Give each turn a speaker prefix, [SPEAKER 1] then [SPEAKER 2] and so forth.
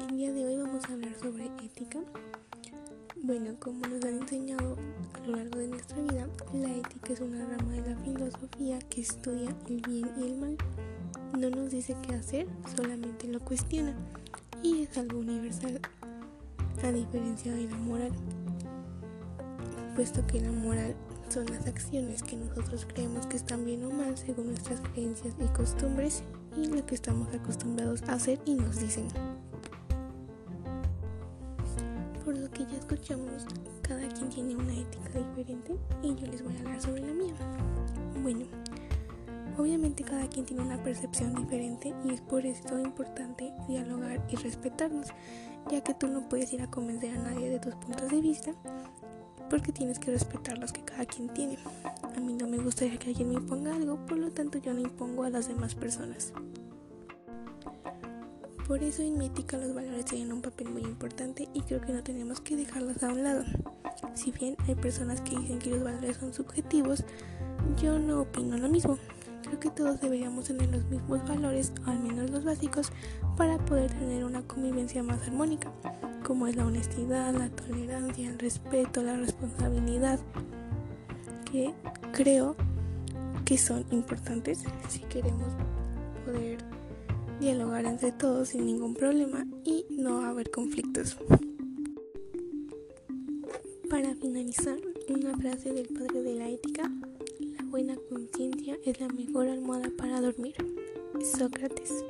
[SPEAKER 1] El día de hoy vamos a hablar sobre ética. Bueno, como nos han enseñado a lo largo de nuestra vida, la ética es una rama de la filosofía que estudia el bien y el mal. No nos dice qué hacer, solamente lo cuestiona y es algo universal, a diferencia de la moral, puesto que la moral son las acciones que nosotros creemos que están bien o mal según nuestras creencias y costumbres y lo que estamos acostumbrados a hacer y nos dicen. Por lo que ya escuchamos, cada quien tiene una ética diferente y yo les voy a hablar sobre la mía. Bueno, obviamente cada quien tiene una percepción diferente y es por eso importante dialogar y respetarnos, ya que tú no puedes ir a convencer a nadie de tus puntos de vista porque tienes que respetar los que cada quien tiene. A mí no me gustaría que alguien me imponga algo, por lo tanto yo no impongo a las demás personas. Por eso en mi los valores tienen un papel muy importante y creo que no tenemos que dejarlos a un lado. Si bien hay personas que dicen que los valores son subjetivos, yo no opino lo mismo. Creo que todos deberíamos tener los mismos valores, o al menos los básicos, para poder tener una convivencia más armónica, como es la honestidad, la tolerancia, el respeto, la responsabilidad, que creo que son importantes si queremos poder dialogar entre todos sin ningún problema y no haber conflictos. Para finalizar, una frase del padre de la ética, la buena conciencia es la mejor almohada para dormir. Sócrates.